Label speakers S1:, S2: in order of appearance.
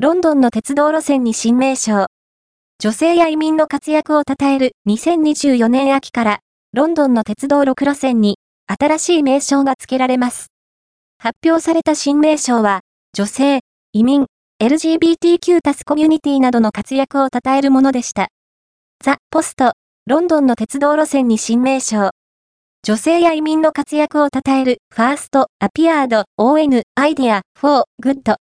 S1: ロンドンの鉄道路線に新名称。女性や移民の活躍を称える2024年秋から、ロンドンの鉄道6路線に新しい名称が付けられます。発表された新名称は、女性、移民、LGBTQ タスコミュニティなどの活躍を称えるものでした。 The post、ロンドンの鉄道路線に新名称。女性や移民の活躍を称えるファースト、アピアード、ON、アイデア、フォー、グッド。